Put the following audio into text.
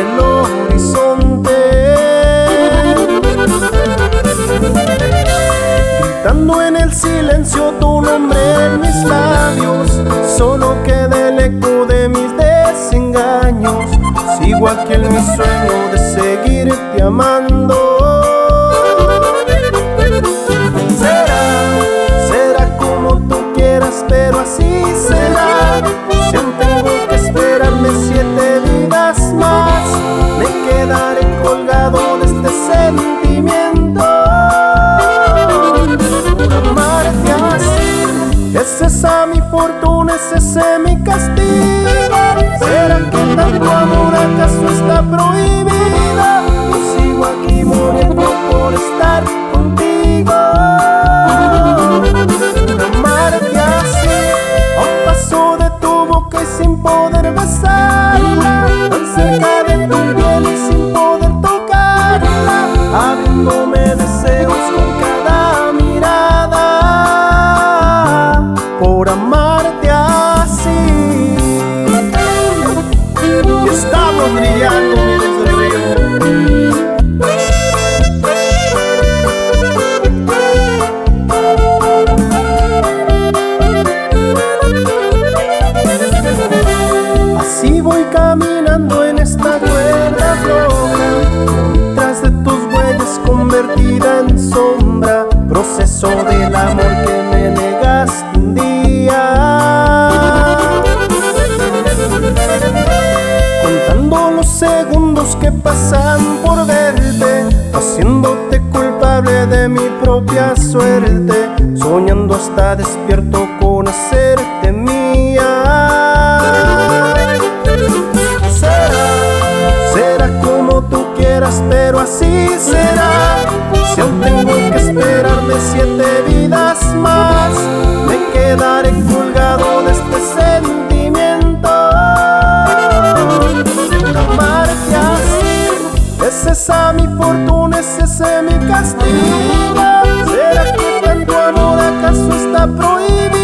el horizonte. Gritando en el silencio tu nombre en mis labios, solo queda el eco de mis desengaños. Sigo aquí en mi sueño de seguirte amando. Mi fortuna, es ese mi castigo. ¿Será que tanto amor acaso está prohibido? En sombra, proceso del amor que me negaste un día. Contando los segundos que pasan por verte, haciéndote culpable de mi propia suerte, soñando hasta despierto con hacerte siete vidas más, me quedaré colgado de este sentimiento. Amarte así, es esa mi fortuna, es ese mi castigo. ¿Será que tanto amor acaso está prohibido?